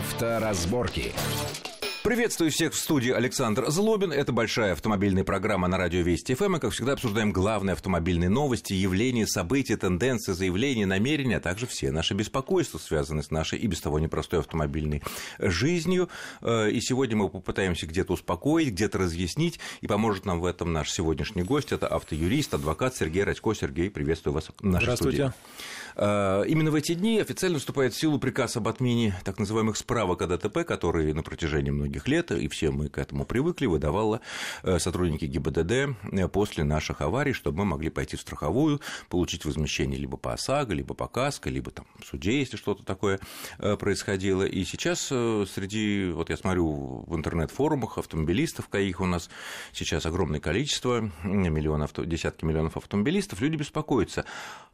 Авторазборки. Приветствую всех в студии Александр Злобин. Это большая автомобильная программа на радио Вести ФМ. И, как всегда, обсуждаем главные автомобильные новости, явления, события, тенденции, заявления, намерения, а также все наши беспокойства, связанные с нашей и без того непростой автомобильной жизнью. Э, и сегодня мы попытаемся где-то успокоить, где-то разъяснить. И поможет нам в этом наш сегодняшний гость. Это автоюрист, адвокат Сергей Радько. Сергей, приветствую вас в нашей Здравствуйте. студии. Э, именно в эти дни официально вступает в силу приказ об отмене так называемых справок о ДТП, которые на протяжении многих многих лет, и все мы к этому привыкли, выдавала э, сотрудники ГИБДД э, после наших аварий, чтобы мы могли пойти в страховую, получить возмещение либо по ОСАГО, либо по КАСКО, либо там в суде, если что-то такое э, происходило. И сейчас среди, вот я смотрю в интернет-форумах автомобилистов, каких у нас сейчас огромное количество, миллионов, десятки миллионов автомобилистов, люди беспокоятся,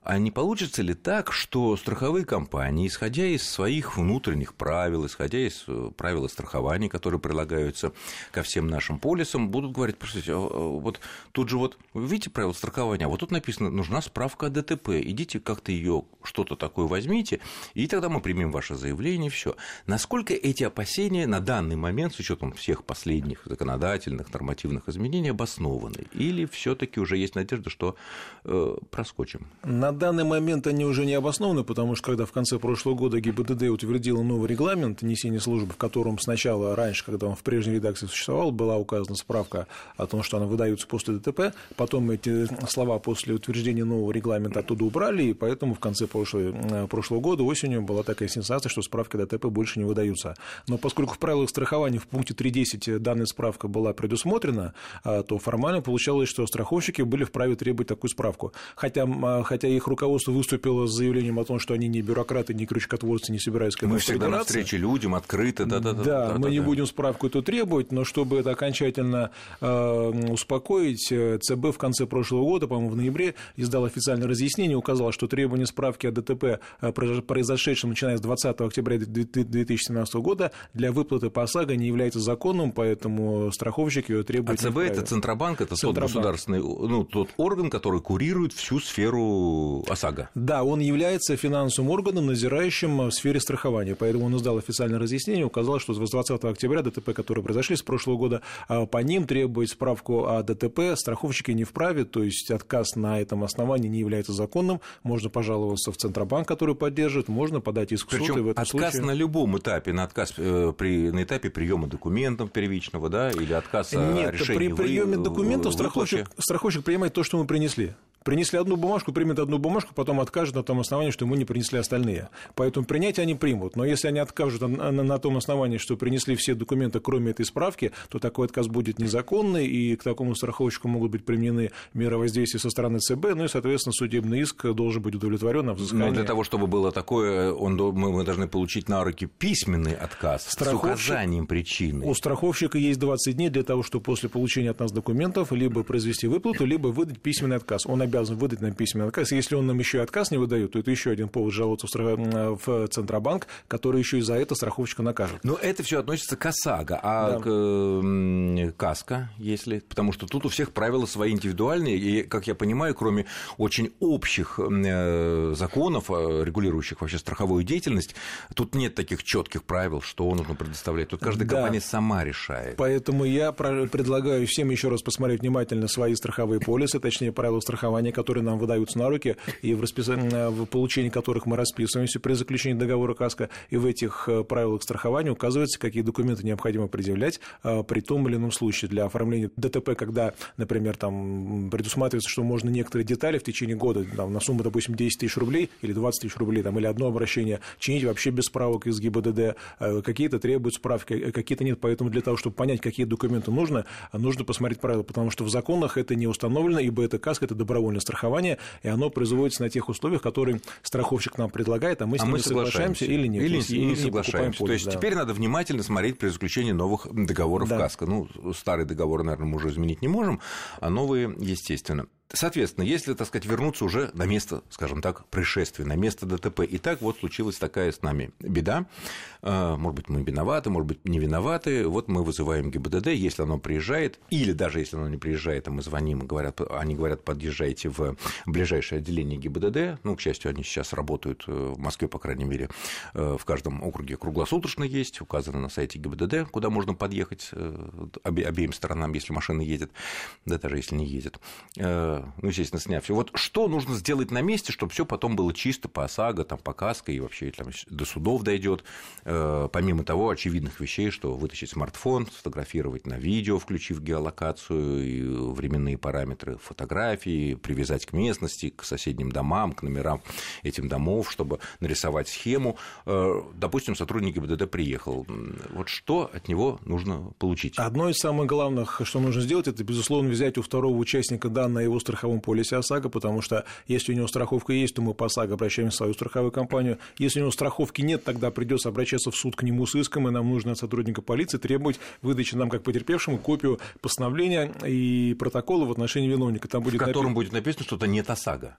а не получится ли так, что страховые компании, исходя из своих внутренних правил, исходя из правил страхования, которые прилагаются ко всем нашим полисам, будут говорить, простите, а, а, вот тут же вот, видите правила страхования, вот тут написано, нужна справка о ДТП, идите как-то ее что-то такое возьмите, и тогда мы примем ваше заявление, все. Насколько эти опасения на данный момент, с учетом всех последних законодательных, нормативных изменений, обоснованы? Или все таки уже есть надежда, что э, проскочим? На данный момент они уже не обоснованы, потому что когда в конце прошлого года ГИБДД утвердила новый регламент несения службы, в котором сначала, раньше, когда он в прежней редакции существовал, была указана справка о том, что она выдается после ДТП, потом эти слова после утверждения нового регламента оттуда убрали, и поэтому в конце прошлого, э, прошлого года осенью была такая сенсация, что справки ДТП больше не выдаются. Но поскольку в правилах страхования в пункте 3.10 данная справка была предусмотрена, э, то формально получалось, что страховщики были вправе требовать такую справку. Хотя, хотя их руководство выступило с заявлением о том, что они не бюрократы, не крючкотворцы, не собираются Мы всегда на встрече людям открыты, да-да-да. Да, мы не будем справку эту требовать, но чтобы это окончательно э, успокоить, э, ЦБ в конце прошлого года, по-моему, в ноябре, издал официальное разъяснение, указал, что требование справки о ДТП, э, произошедшем начиная с 20 октября 2017 года, для выплаты по ОСАГО не является законным, поэтому страховщик ее требует. А ЦБ – это Центробанк, это Центробанк. государственный, ну, тот орган, который курирует всю сферу ОСАГО. Да, он является финансовым органом, назирающим в сфере страхования, поэтому он издал официальное разъяснение, указал, что с 20 октября ДТП, которые произошли с прошлого года, а, по ним требовать справку о ДТП. Страховщики не вправе, то есть отказ на этом основании не является законным, можно пожаловаться в Центробанк, который поддержит, можно подать иск в суд, и в этом отказ случае... на любом этапе, на отказ э, при, на этапе приема документов первичного, да, или отказ Нет, решения при приеме документов страховщик, страховщик принимает то, что мы принесли принесли одну бумажку, примет одну бумажку, потом откажет на том основании, что ему не принесли остальные. Поэтому принятие они примут. Но если они откажут на, на том основании, что принесли все документы, кроме этой справки, то такой отказ будет незаконный, и к такому страховщику могут быть применены меры воздействия со стороны ЦБ, ну и, соответственно, судебный иск должен быть удовлетворен. А Но для того, чтобы было такое, он, мы, мы должны получить на руки письменный отказ Страховщик... с указанием причины. У страховщика есть 20 дней для того, чтобы после получения от нас документов либо произвести выплату, либо выдать письменный отказ. Он обязан обязан выдать нам письменный отказ. Если он нам еще и отказ не выдает, то это еще один повод жаловаться в Центробанк, который еще и за это страховщика накажет. Но это все относится к ОСАГО, а да. к КАСКО, если... Потому что тут у всех правила свои индивидуальные, и, как я понимаю, кроме очень общих э, законов, э, регулирующих вообще страховую деятельность, тут нет таких четких правил, что нужно предоставлять. Тут каждая да. компания сама решает. Поэтому я предлагаю всем еще раз посмотреть внимательно свои страховые полисы, точнее, правила страхования страхования, которые нам выдаются на руки, и в, расписании, э, в получении которых мы расписываемся при заключении договора КАСКО, и в этих э, правилах страхования указывается, какие документы необходимо предъявлять э, при том или ином случае. Для оформления ДТП, когда, например, там предусматривается, что можно некоторые детали в течение года там, на сумму, допустим, 10 тысяч рублей или 20 тысяч рублей, там, или одно обращение чинить вообще без справок из ГИБДД, какие-то требуют справки, какие-то нет, поэтому для того, чтобы понять, какие документы нужно, нужно посмотреть правила, потому что в законах это не установлено, ибо это КАСКО, это добровольно добровольное страхование, и оно производится на тех условиях, которые страховщик нам предлагает, а мы с а ними соглашаемся. соглашаемся или нет. Или, или не соглашаемся. Полис, То есть да. теперь надо внимательно смотреть при заключении новых договоров да. КАСКО. Ну, старый договор, наверное, мы уже изменить не можем, а новые, естественно. Соответственно, если, так сказать, вернуться уже на место, скажем так, происшествия, на место ДТП, и так вот случилась такая с нами беда, а, может быть, мы виноваты, может быть, не виноваты, вот мы вызываем ГИБДД, если оно приезжает, или даже если оно не приезжает, а мы звоним, говорят, они говорят, подъезжайте в ближайшее отделение ГИБДД, ну, к счастью, они сейчас работают э, в Москве, по крайней мере, э, в каждом округе круглосуточно есть, указано на сайте ГИБДД, куда можно подъехать э, обеим сторонам, если машина едет, да даже если не едет ну, естественно, сняв все. Вот что нужно сделать на месте, чтобы все потом было чисто по ОСАГО, там, по КАСКО и вообще там, до судов дойдет, э, помимо того очевидных вещей, что вытащить смартфон, сфотографировать на видео, включив геолокацию и временные параметры фотографии, привязать к местности, к соседним домам, к номерам этих домов, чтобы нарисовать схему. Э, допустим, сотрудник ГИБДД приехал. Вот что от него нужно получить? Одно из самых главных, что нужно сделать, это, безусловно, взять у второго участника данные его страховом полисе ОСАГО, потому что если у него страховка есть, то мы по ОСАГО обращаемся в свою страховую компанию. Если у него страховки нет, тогда придется обращаться в суд к нему с иском, и нам нужно от сотрудника полиции требовать выдачи нам, как потерпевшему, копию постановления и протокола в отношении виновника. Там будет в котором напи... будет написано, что это нет ОСАГО.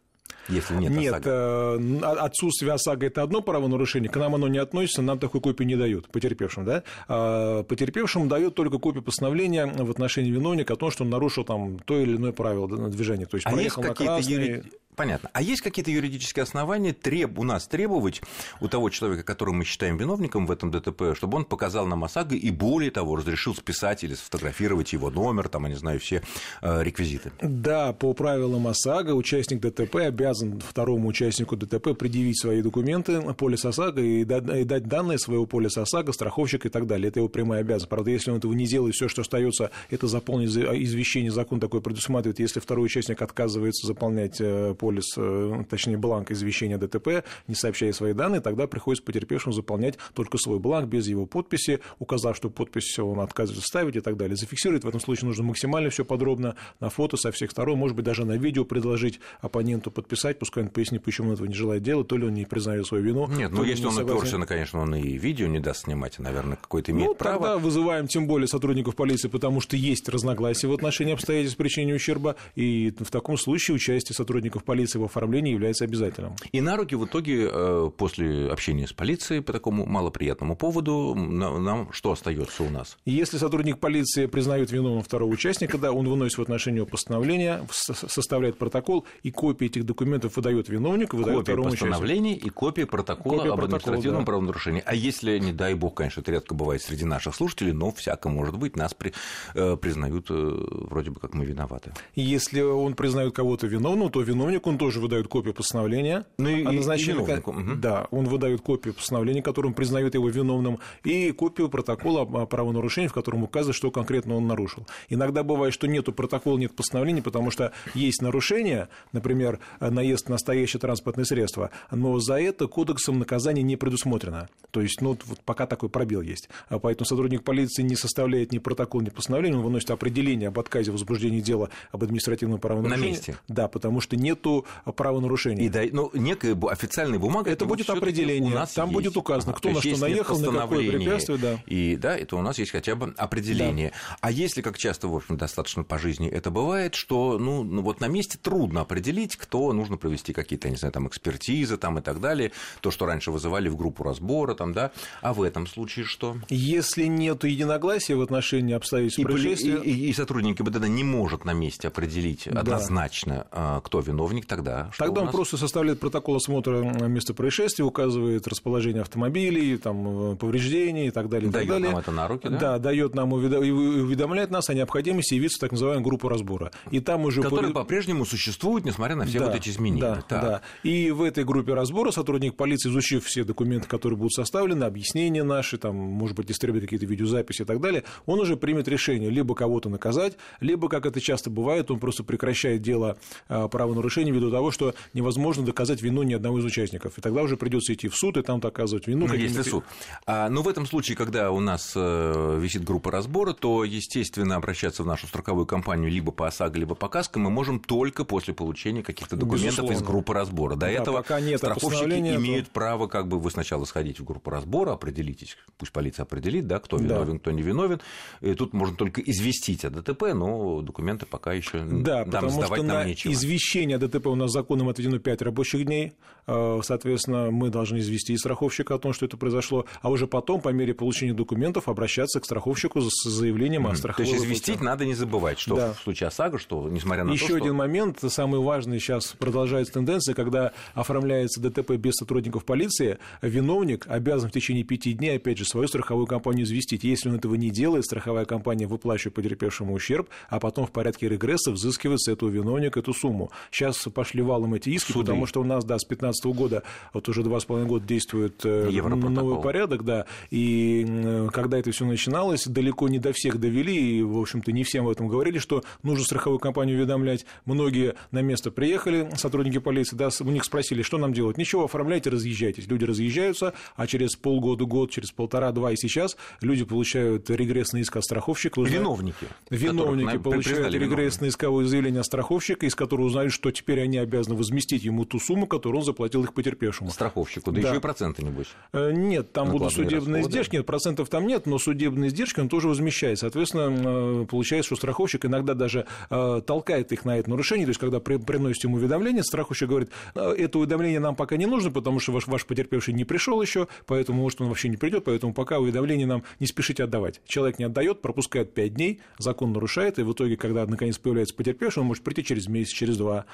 Если нет, нет ОСАГО. Э, отсутствие ОСАГО – это одно правонарушение, к нам оно не относится, нам такой копии не дают, потерпевшим. Да? А потерпевшему дают только копию постановления в отношении виновника о том, что он нарушил там, то или иное правило движения. То есть, а проехал есть на красный... Юри... Понятно. А есть какие-то юридические основания треб... у нас требовать у того человека, которого мы считаем виновником в этом ДТП, чтобы он показал нам ОСАГО и, более того, разрешил списать или сфотографировать его номер, там, я не знаю, все э, реквизиты? Да, по правилам ОСАГО участник ДТП обязан второму участнику ДТП предъявить свои документы, полис ОСАГО и дать данные своего полиса ОСАГО, страховщик и так далее. Это его прямая обязанность. Правда, если он этого не делает, все, что остается, это заполнить извещение. Закон такой предусматривает, если второй участник отказывается заполнять полис полис, э, точнее, бланк извещения ДТП, не сообщая свои данные, тогда приходится потерпевшему заполнять только свой бланк без его подписи, указав, что подпись он отказывается ставить и так далее. Зафиксировать в этом случае нужно максимально все подробно на фото со всех сторон, может быть, даже на видео предложить оппоненту подписать, пускай он пояснит, почему он этого не желает делать, то ли он не признает свою вину. Нет, ну если он согласен. конечно, он и видео не даст снимать, наверное, какой-то имеет ну, право. тогда вызываем тем более сотрудников полиции, потому что есть разногласия в отношении обстоятельств причинения ущерба, и в таком случае участие сотрудников полиции полиции в оформлении является обязательным. И на руки в итоге э, после общения с полицией по такому малоприятному поводу нам что остается у нас? Если сотрудник полиции признает виновным второго участника, да, он выносит в отношении постановление, составляет протокол и копии этих документов выдает виновнику, выдает копия второму постановлений и копия протокола копия об протокол, административном да. правонарушении. А если, не дай бог, конечно, это редко бывает среди наших слушателей, но всяко может быть, нас при, э, признают э, вроде бы как мы виноваты. Если он признает кого-то виновным, то виновник он тоже выдает копию постановления ну, о назначении. И угу. Да, он выдает копию постановления, которым признает его виновным, и копию протокола о правонарушении, в котором указано, что конкретно он нарушил. Иногда бывает, что нету протокола, нет постановления, потому что есть нарушение, например, наезд на настоящее транспортное средство, но за это кодексом наказания не предусмотрено. То есть, ну, вот пока такой пробел есть. А поэтому сотрудник полиции не составляет ни протокол, ни постановление, он выносит определение об отказе в возбуждении дела об административном правонарушении. На месте. Да, потому что нету правонарушения. И да, ну, некая официальная бумага. Это будет определение. У нас Там есть. будет указано, кто на что наехал, на какое препятствие. Да. И да, это у нас есть хотя бы определение. Да. А если, как часто, в общем, достаточно по жизни это бывает, что ну, ну, вот на месте трудно определить, кто нужно провести какие-то, не знаю, там экспертизы там, и так далее, то, что раньше вызывали в группу разбора, там, да, а в этом случае что? Если нет единогласия в отношении обстоятельств и, происшествия... И, и, и сотрудник ГИБДД не может на месте определить да. однозначно, а, кто виновник, тогда что Тогда он просто составляет протокол осмотра места происшествия, указывает расположение автомобилей, там, э, повреждений и так далее. Дает далее. нам это на руки, да? Да, дает нам уведомляет нас о необходимости явиться в так называемую группу разбора. И там уже Которая по... по-прежнему существует, несмотря на все да, вот эти изменения. Да, так. да. И в этой группе разбора сотрудник полиции, изучив все документы, которые будут составлены, объяснения наши, там, может быть, истребует какие-то видеозаписи и так далее, он уже примет решение либо кого-то наказать, либо, как это часто бывает, он просто прекращает дело э, правонарушения нарушение ввиду того, что невозможно доказать вину ни одного из участников. И тогда уже придется идти в суд и там доказывать вину. Ну, если суд. А, но в этом случае, когда у нас э, висит группа разбора, то, естественно, обращаться в нашу страховую компанию либо по ОСАГО, либо по КАСКО мы можем только после получения каких-то документов Безусловно. из группы разбора. До да, этого пока нет страховщики имеют то... право, как бы вы сначала сходить в группу разбора, определитесь, пусть полиция определит, да, кто виновен, да. кто не виновен. И тут можно только известить о ДТП, но документы пока еще да, нам потому сдавать что нам на нечего. извещение о ДТП у нас законом отведено 5 рабочих дней. Э, соответственно, мы должны известить страховщика о том, что это произошло, а уже потом, по мере получения документов, обращаться к страховщику с заявлением mm-hmm. о страховой То есть известить выплате. надо не забывать, что да. в случае ОСАГО, что несмотря на Еще то, что... один момент, самый важный сейчас продолжается тенденция, когда оформляется ДТП без сотрудников полиции, виновник обязан в течение пяти дней, опять же, свою страховую компанию известить. Если он этого не делает, страховая компания выплачивает потерпевшему ущерб, а потом в порядке регресса взыскивает с этого виновника эту сумму. Сейчас пошли валом эти иски, Суды. потому что у нас, да, с 2015 года, вот уже два с половиной года действует э, новый порядок, да, и когда это все начиналось, далеко не до всех довели, и, в общем-то, не всем в этом говорили, что нужно страховую компанию уведомлять. Многие на место приехали, сотрудники полиции, да, у них спросили, что нам делать. Ничего, оформляйте, разъезжайтесь. Люди разъезжаются, а через полгода, год, через полтора-два и сейчас люди получают регрессный иск от страховщика. Виновники. Виновники получают регрессное исковое заявление от страховщика, из которого узнают, что теперь они обязаны возместить ему ту сумму, которую он заплатил их потерпевшему. Страховщику, да, да. еще и проценты, небось. Э, нет, там будут судебные расходы. издержки, нет, процентов там нет, но судебные издержки он тоже возмещает. Соответственно, э, получается, что страховщик иногда даже э, толкает их на это нарушение, то есть, когда приносит ему уведомление, страховщик говорит, это уведомление нам пока не нужно, потому что ваш, ваш потерпевший не пришел еще, поэтому, может, он вообще не придет, поэтому пока уведомление нам не спешите отдавать. Человек не отдает, пропускает 5 дней, закон нарушает, и в итоге, когда наконец появляется потерпевший, он может прийти через месяц, через два.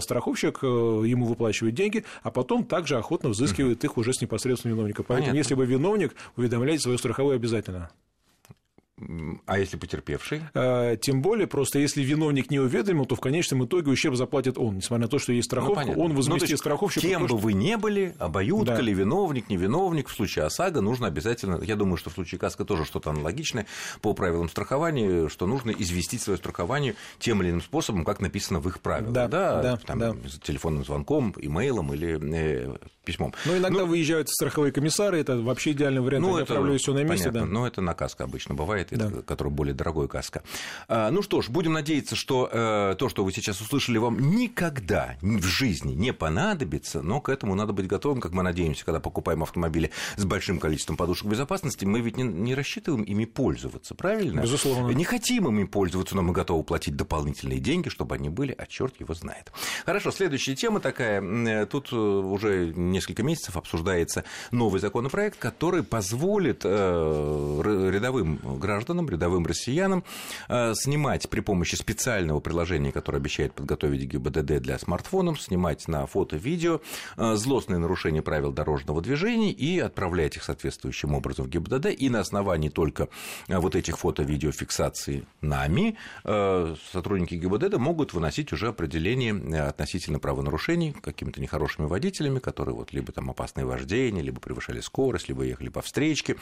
Страховщик ему выплачивает деньги, а потом также охотно взыскивает их уже с непосредственного виновника. Поэтому, Понятно. если вы виновник, уведомляйте свою страховую обязательно. А если потерпевший? А, тем более, просто если виновник не уведомил, то в конечном итоге ущерб заплатит он. Несмотря на то, что есть ну, страховка, ну, он возместит ну, страховщику. Кем то, бы что... вы не были, обоюдка да. ли, виновник, не виновник, в случае ОСАГО нужно обязательно, я думаю, что в случае КАСКО тоже что-то аналогичное по правилам страхования, что нужно известить свое страхование тем или иным способом, как написано в их правилах. Да, да, да, там, да. телефонным звонком, имейлом или э, письмом. Но иногда ну, выезжают страховые комиссары, это вообще идеальный вариант, ну, это, оформляют все на месте. Понятно, да. но это на КАСКО обычно бывает, да. это, который более дорогой КАСКО. А, ну что ж, будем надеяться, что э, то, что вы сейчас услышали, вам никогда в жизни не понадобится, но к этому надо быть готовым, как мы надеемся, когда покупаем автомобили с большим количеством подушек безопасности, мы ведь не, не рассчитываем ими пользоваться, правильно? Безусловно. Не хотим ими пользоваться, но мы готовы платить дополнительные деньги, чтобы они были, а черт его знает. Хорошо, следующая тема такая. Э, тут э, уже несколько месяцев обсуждается новый законопроект, который позволит рядовым гражданам, рядовым россиянам э, снимать при помощи специального приложения, которое обещает подготовить ГИБДД для смартфонов, снимать на фото, видео э, злостные нарушения правил дорожного движения и отправлять их соответствующим образом в ГИБДД. И на основании только э, вот этих фото-видеофиксаций нами сотрудники ГИБДД могут выносить уже определение относительно правонарушений какими-то нехорошими водителями, которые вот либо там опасное вождение, либо превышали скорость, либо ехали по встречке,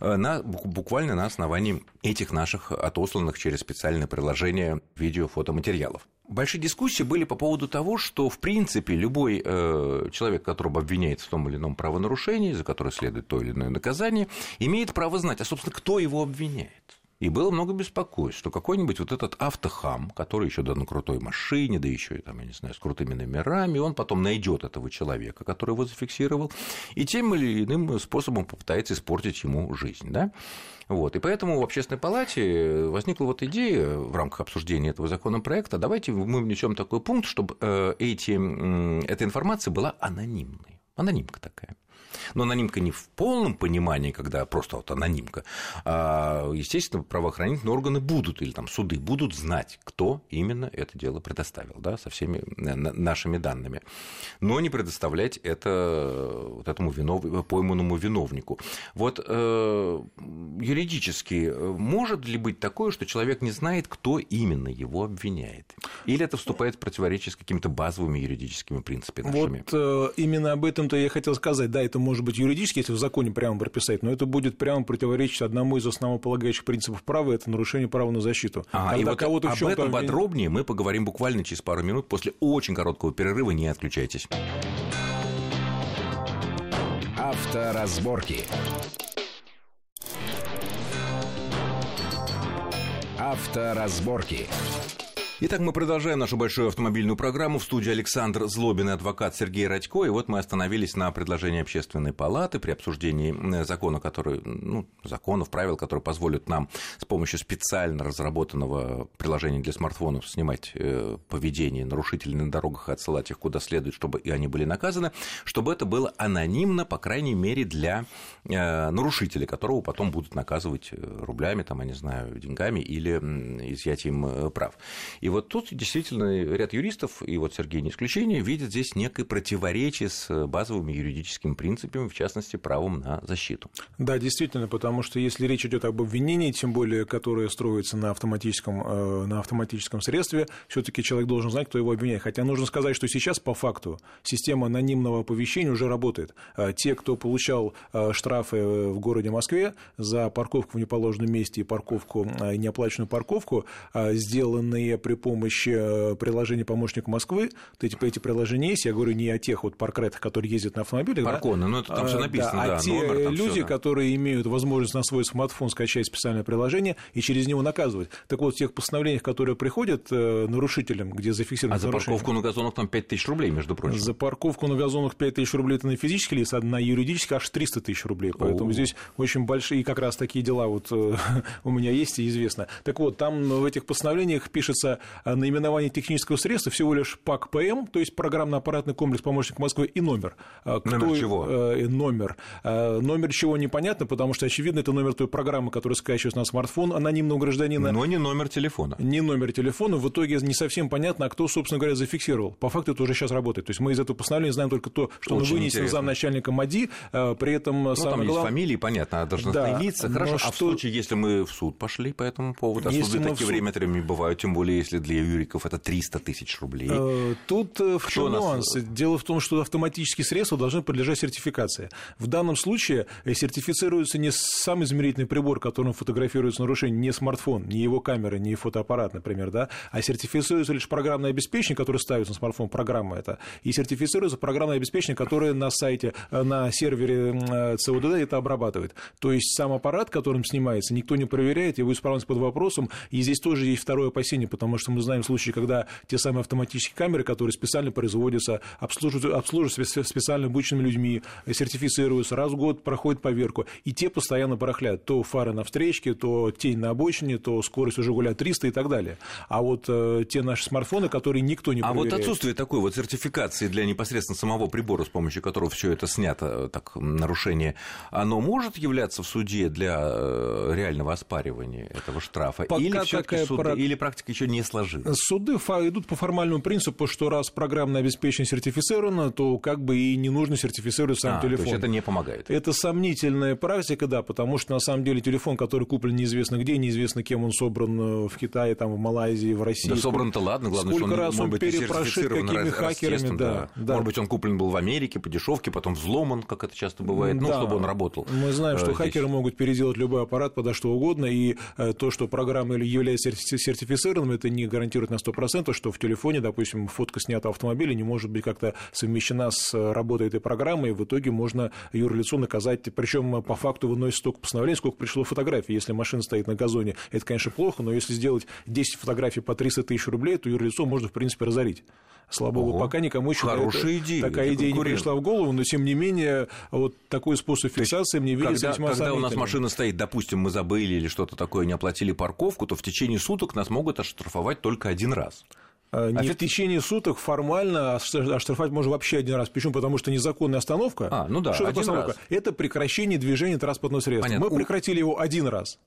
на, буквально на основании этих наших отосланных через специальное приложение видео-фотоматериалов. Большие дискуссии были по поводу того, что, в принципе, любой э, человек, которого обвиняет в том или ином правонарушении, за которое следует то или иное наказание, имеет право знать, а, собственно, кто его обвиняет. И было много беспокойств, что какой-нибудь вот этот автохам, который еще да на крутой машине, да еще и там, я не знаю, с крутыми номерами, он потом найдет этого человека, который его зафиксировал, и тем или иным способом попытается испортить ему жизнь. Да? Вот. И поэтому в общественной палате возникла вот идея в рамках обсуждения этого законопроекта, давайте мы внесем такой пункт, чтобы э, эти, эта информация была анонимной. Анонимка такая. Но анонимка не в полном понимании, когда просто вот анонимка, а, естественно, правоохранительные органы будут, или там суды будут знать, кто именно это дело предоставил, да, со всеми э, нашими данными. Но не предоставлять это вот этому винов... пойманному виновнику. Вот э, юридически э, может ли быть такое, что человек не знает, кто именно его обвиняет? Или это вступает в противоречие с какими-то базовыми юридическими принципами нашими? Вот э, именно об этом-то я хотел сказать. Да, это может быть юридически, если в законе прямо прописать, но это будет прямо противоречить одному из основополагающих принципов права, это нарушение права на защиту. А, и вот кого-то об этом подробнее мы поговорим буквально через пару минут после очень короткого перерыва, не отключайтесь. Авторазборки. Авторазборки. Итак, мы продолжаем нашу большую автомобильную программу. В студии Александр Злобин и адвокат Сергей Радько. И вот мы остановились на предложении общественной палаты при обсуждении э, закона, который, ну, законов, правил, которые позволят нам с помощью специально разработанного приложения для смартфонов снимать э, поведение нарушителей на дорогах и отсылать их куда следует, чтобы и они были наказаны, чтобы это было анонимно, по крайней мере, для э, нарушителей, которого потом будут наказывать рублями, там, я не знаю, деньгами или изъятием прав. И вот тут действительно ряд юристов, и вот Сергей не исключение, видят здесь некое противоречие с базовыми юридическими принципами, в частности, правом на защиту. Да, действительно, потому что если речь идет об обвинении, тем более, которое строится на автоматическом, э, на автоматическом средстве, все таки человек должен знать, кто его обвиняет. Хотя нужно сказать, что сейчас, по факту, система анонимного оповещения уже работает. Э, те, кто получал э, штрафы в городе Москве за парковку в неположенном месте и парковку, неоплаченную парковку, сделанные при при помощи э, приложения «Помощник Москвы». Вот эти, эти приложения есть, я говорю не о тех вот паркретах, которые ездят на автомобилях. Парконы, да? ну это там все а, написано, да. да а те номер, люди, всё, да. которые имеют возможность на свой смартфон скачать специальное приложение и через него наказывать. Так вот, в тех постановлениях, которые приходят э, нарушителям, где зафиксировано А за парковку на газонах там 5 тысяч рублей, между прочим. За парковку на газонах 5 тысяч рублей это на физический лиц, а на юридический аж 300 тысяч рублей. Поэтому О. здесь очень большие, как раз такие дела вот э, у меня есть и известно. Так вот, там в этих постановлениях пишется наименование название технического средства всего лишь ПАК ПМ, то есть программно-аппаратный комплекс помощник Москвы и номер. А, кто, номер чего? Э, номер. Номер чего непонятно, потому что, очевидно, это номер той программы, которая скачивается на смартфон анонимного гражданина. Но не номер телефона. Не номер телефона. В итоге не совсем понятно, а кто, собственно говоря, зафиксировал. По факту это уже сейчас работает. То есть мы из этого постановления знаем только то, что Очень он вынесен замначальника МАДИ, э, при этом ну, там главное... есть фамилии, понятно, а должностные да, лица. Хорошо, что... а в случае, если мы в суд пошли по этому поводу, а суды такие суд... время от времени бывают, тем более, если для юриков это 300 тысяч рублей. Э, тут э, в чем нюанс? Нас... Дело в том, что автоматические средства должны подлежать сертификации. В данном случае э, сертифицируется не сам измерительный прибор, которым фотографируется нарушение, не смартфон, не его камера, не фотоаппарат, например, да, а сертифицируется лишь программное обеспечение, которое ставится на смартфон, программа это, и сертифицируется программное обеспечение, которое на сайте, на сервере ЦОДД это обрабатывает. То есть сам аппарат, которым снимается, никто не проверяет, его исправность под вопросом, и здесь тоже есть второе опасение, потому что мы знаем случаи, когда те самые автоматические камеры, которые специально производятся, обслуживаются, обслуживаются специально обученными людьми, сертифицируются, раз в год проходят поверку, и те постоянно барахлят. То фары на встречке, то тень на обочине, то скорость уже гуляет 300 и так далее. А вот э, те наши смартфоны, которые никто не проверяет. А вот отсутствие такой вот сертификации для непосредственно самого прибора, с помощью которого все это снято, так, нарушение, оно может являться в суде для э, реального оспаривания этого штрафа? Пока или все-таки суды, прак... или практика еще не сложилась? Суды идут по формальному принципу, что раз программное обеспечение сертифицировано, то как бы и не нужно сертифицировать сам а, телефон. То есть это не помогает. Это сомнительная практика, да, потому что на самом деле телефон, который куплен неизвестно где, неизвестно кем он собран э, в Китае, там, в Малайзии, в России. Да собран-то ладно, главное, Сколько что он, раз он перепрошит какими хакерами, да, да. Может быть, он куплен был в Америке по дешевке, потом взломан, как это часто бывает, ну, да. ну, чтобы он работал. Мы знаем, что здесь. хакеры могут переделать любой аппарат подо что угодно, и э, то, что программа является сертифицированным, это не гарантирует на 100%, что в телефоне, допустим, фотка снята автомобиля не может быть как-то совмещена с работой этой программы, и в итоге можно юрлицо наказать, причем по факту выносит столько постановлений, сколько пришло фотографий. Если машина стоит на газоне, это, конечно, плохо, но если сделать 10 фотографий по 300 тысяч рублей, то юрлицо можно, в принципе, разорить. Слава богу, пока никому еще хорошая идея, такая идея не пришла в голову, но тем не менее вот такой способ фиксации мне видится когда, Когда у нас машина стоит, допустим, мы забыли или что-то такое, не оплатили парковку, то в течение суток нас могут оштрафовать только один раз. А, не а в течение суток формально оштрафовать можно вообще один раз. Почему? Потому что незаконная остановка. А, ну да, что такое остановка? Раз. Это прекращение движения транспортного средства. Понятно. Мы прекратили его один раз.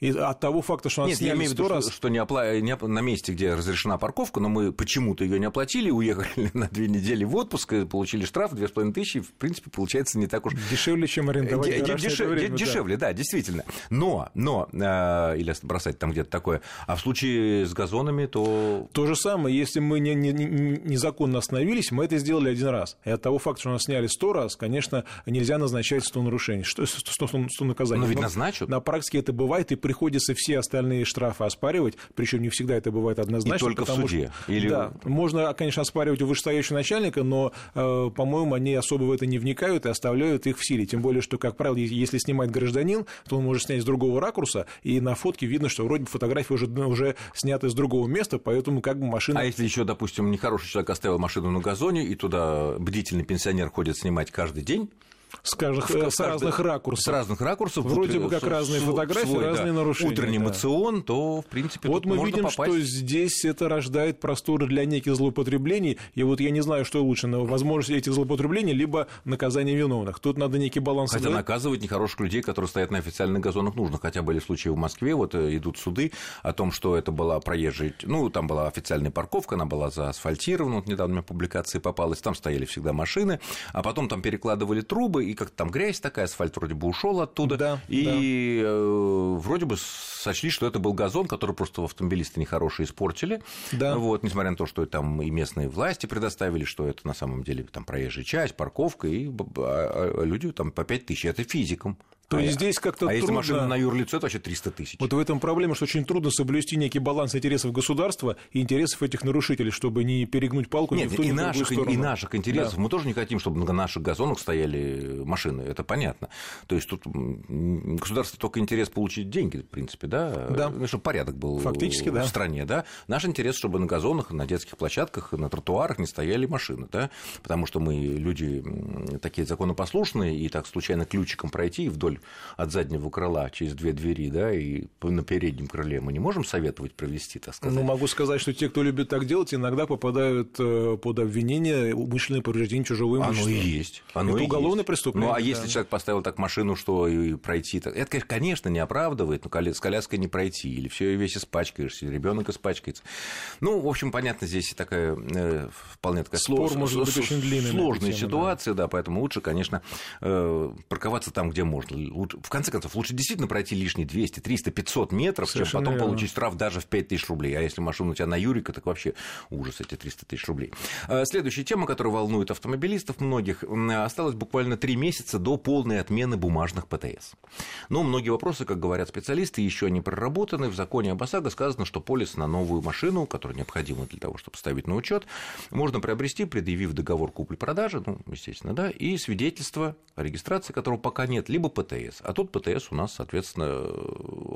И от того факта, что она Нет, я имею в виду, раз... что, что не опла... не... на месте, где разрешена парковка, но мы почему-то ее не оплатили, уехали на две недели в отпуск, получили штраф две с половиной тысячи, в принципе, получается не так уж... Дешевле, чем арендовать Д- дешев... время, Дешевле, да. да, действительно. Но, но, э, или бросать там где-то такое, а в случае с газонами, то... То же самое, если мы не, не, не, незаконно остановились, мы это сделали один раз. И от того факта, что нас сняли сто раз, конечно, нельзя назначать 100 нарушений, 100, 100, 100, 100 наказаний. Но ведь назначат. На практике это бывает, и приходится все остальные штрафы оспаривать, причем не всегда это бывает однозначно. И только в суде? Что, Или... Да, можно, конечно, оспаривать у вышестоящего начальника, но, э, по-моему, они особо в это не вникают и оставляют их в силе. Тем более, что, как правило, если снимает гражданин, то он может снять с другого ракурса, и на фотке видно, что вроде бы фотография уже, уже снята с другого места, поэтому как бы машина... А если еще, допустим, нехороший человек оставил машину на газоне, и туда бдительный пенсионер ходит снимать каждый день, с, каждых, с, с разных ракурсов. С разных ракурсов. Вроде бы как разные фотографии, свой, разные да, нарушения. Утренний да. мацион, то, в принципе, Вот мы можно видим, попасть. что здесь это рождает просторы для неких злоупотреблений, и вот я не знаю, что лучше, но возможность этих злоупотреблений, либо наказание виновных. Тут надо некий баланс. Хотя наказывать нехороших людей, которые стоят на официальных газонах, нужно. Хотя были случаи в Москве, вот э, идут суды о том, что это была проезжая, ну, там была официальная парковка, она была заасфальтирована, вот недавно мне публикации попалась, там стояли всегда машины, а потом там перекладывали трубы, и как-то там грязь такая, асфальт вроде бы ушел оттуда, да, и да. Э, вроде бы сочли, что это был газон, который просто автомобилисты нехорошие испортили, да. вот, несмотря на то, что там и местные власти предоставили, что это на самом деле там проезжая часть, парковка, и а, а, люди там по 5 тысяч, это физикам. То а есть здесь как-то А трудно... если машина на юрлицо, это вообще 300 тысяч. Вот в этом проблема, что очень трудно соблюсти некий баланс интересов государства и интересов этих нарушителей, чтобы не перегнуть палку Нет, ни в ту, и, ни наших, сторону. и наших интересов. Да. Мы тоже не хотим, чтобы на наших газонах стояли машины, это понятно. То есть тут государство только интерес получить деньги, в принципе, да, да. Ну, чтобы порядок был Фактически, в да. стране, да. Наш интерес, чтобы на газонах, на детских площадках, на тротуарах не стояли машины, да, потому что мы люди такие законопослушные, и так случайно ключиком пройти вдоль от заднего крыла через две двери, да, и на переднем крыле мы не можем советовать провести, так сказать? Ну, могу сказать, что те, кто любит так делать, иногда попадают э, под обвинение умышленное повреждение чужого имущества. Оно и есть. Оно Это и уголовное есть. преступление. Ну, а да. если человек поставил так машину, что и пройти... Так... Это, конечно, не оправдывает, но с коляской не пройти, или все весь испачкаешься, ребенок испачкается. Ну, в общем, понятно, здесь такая э, вполне такая Спор слож... может быть очень длинный сложная тему, ситуация, да. да, поэтому лучше, конечно, э, парковаться там, где можно. В конце концов, лучше действительно пройти лишние 200, 300, 500 метров, Совершенно чем потом верно. получить штраф даже в 5 тысяч рублей. А если машина у тебя на Юрика, так вообще ужас эти 300 тысяч рублей. А, следующая тема, которая волнует автомобилистов многих, осталось буквально 3 месяца до полной отмены бумажных ПТС. Но многие вопросы, как говорят специалисты, еще не проработаны. В законе об ОСАГО сказано, что полис на новую машину, которая необходима для того, чтобы ставить на учет, можно приобрести, предъявив договор купли-продажи, ну, естественно, да, и свидетельство о регистрации, которого пока нет, либо ПТС. А тут ПТС у нас, соответственно,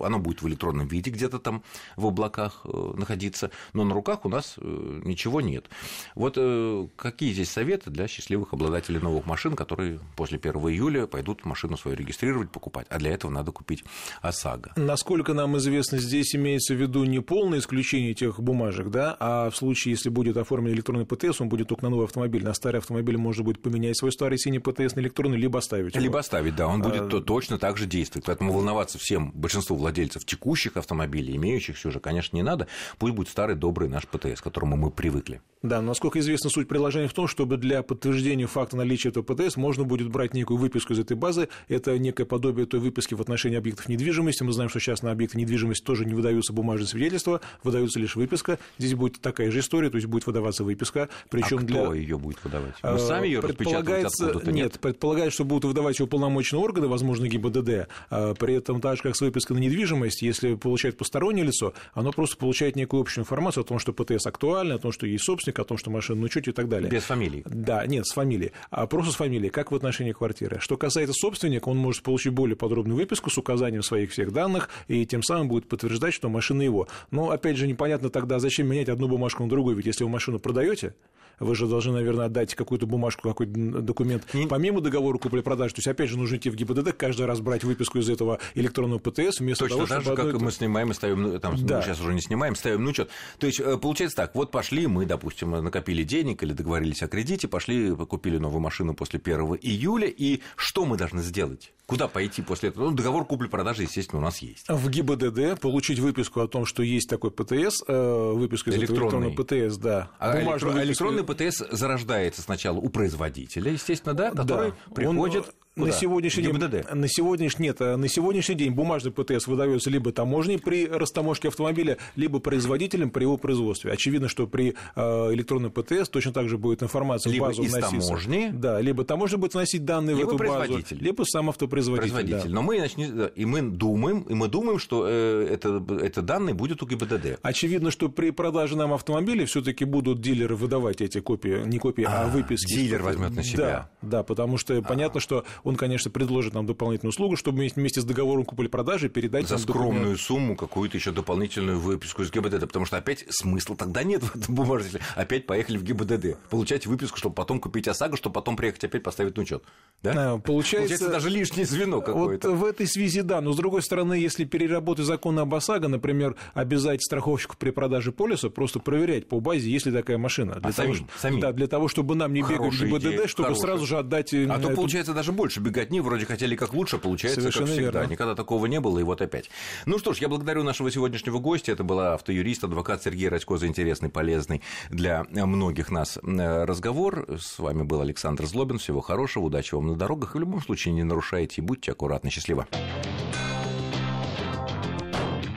оно будет в электронном виде где-то там в облаках э, находиться, но на руках у нас э, ничего нет. Вот э, какие здесь советы для счастливых обладателей новых машин, которые после 1 июля пойдут машину свою регистрировать, покупать, а для этого надо купить ОСАГО? Насколько нам известно, здесь имеется в виду не полное исключение тех бумажек, да, а в случае, если будет оформлен электронный ПТС, он будет только на новый автомобиль, на старый автомобиль можно будет поменять свой старый синий ПТС на электронный, либо оставить его. Либо оставить, да, он будет а... точно так же действовать, поэтому волноваться всем, большинству владельцев текущих автомобилей, имеющихся уже, конечно, не надо, пусть будет старый добрый наш ПТС, к которому мы привыкли. Да, но, насколько известно, суть приложения в том, чтобы для подтверждения факта наличия этого ПТС можно будет брать некую выписку из этой базы. Это некое подобие той выписки в отношении объектов недвижимости. Мы знаем, что сейчас на объекты недвижимости тоже не выдаются бумажные свидетельства, выдаются лишь выписка. Здесь будет такая же история, то есть будет выдаваться выписка. Причем а для... кто ее будет выдавать? Мы сами ее предполагается... нет, нет, предполагается, что будут выдавать ее уполномоченные органы, возможно, ГИБДД. А при этом так же, как с выпиской на недвижимость, если получает постороннее лицо, оно просто получает некую общую информацию о том, что ПТС актуальный, о том, что есть собственник, о том, что машина учете и так далее. Без фамилии? Да, нет, с фамилией. А просто с фамилией, как в отношении квартиры. Что касается собственника, он может получить более подробную выписку с указанием своих всех данных, и тем самым будет подтверждать, что машина его. Но, опять же, непонятно тогда, зачем менять одну бумажку на другую, ведь если вы машину продаете, вы же должны, наверное, отдать какую-то бумажку, какой-то документ, Не... помимо договора купли-продажи. То есть, опять же, нужно идти в ГИБДД, каждый раз брать выписку из этого электронного ПТС, вместо Точно того, так чтобы... же, как мы снимаем и ставим, ну, там, да. мы сейчас уже не снимаем, ставим, ну, что То есть, э, получается так, вот пошли, мы, допустим, накопили денег или договорились о кредите, пошли, купили новую машину после 1 июля, и что мы должны сделать? Куда пойти после этого? Ну, договор купли-продажи, естественно, у нас есть. В ГИБДД получить выписку о том, что есть такой ПТС, э, выписку из электронный. этого ПТС, да. А электронный ПТС зарождается сначала у производителя, естественно, да, который да. приходит... Куда? На сегодняшний день, на сегодняшний, нет, на сегодняшний день бумажный ПТС выдается либо таможней при растаможке автомобиля, либо производителем при его производстве. Очевидно, что при э, электронном птс точно так же будет информация либо в базу из вноситься. таможни. Да, либо таможня будет вносить данные либо в эту базу, либо сам автопроизводитель. Производитель. Да. Но мы и мы думаем, и мы думаем, что э, это, это данные будет у ГИБДД. Очевидно, что при продаже нам автомобиля все-таки будут дилеры выдавать эти копии, не копии, а, а выписки. Дилер возьмет на себя. Да, да, потому что а. понятно, что он, конечно, предложит нам дополнительную услугу, чтобы вместе с договором купли-продажи передать За скромную документ. сумму какую-то еще дополнительную выписку из ГИБДД, потому что опять смысла тогда нет в этом бумажнике. Опять поехали в ГИБДД, получать выписку, чтобы потом купить ОСАГО, чтобы потом приехать опять поставить на учет. Да? А, получается, получается даже лишнее звено какое-то. Вот в этой связи, да, но с другой стороны, если переработать закон об ОСАГО, например, обязать страховщику при продаже полиса просто проверять по базе, есть ли такая машина. Для а того, самим, самим. Да, для того, чтобы нам не бегать в ГИБДД, чтобы хорошая. сразу же отдать... Э, а то, получается, даже больше бегать не вроде хотели как лучше, получается получается, Совершенно как всегда. Верно. Никогда такого не было, и вот опять. Ну что ж, я благодарю нашего сегодняшнего гостя. Это была автоюрист, адвокат Сергей Радько за интересный, полезный для многих нас э, разговор. С вами был Александр Злобин. Всего хорошего, удачи вам на дорогах. И в любом случае не нарушайте и будьте аккуратны. Счастливо.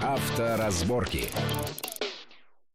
Авторазборки.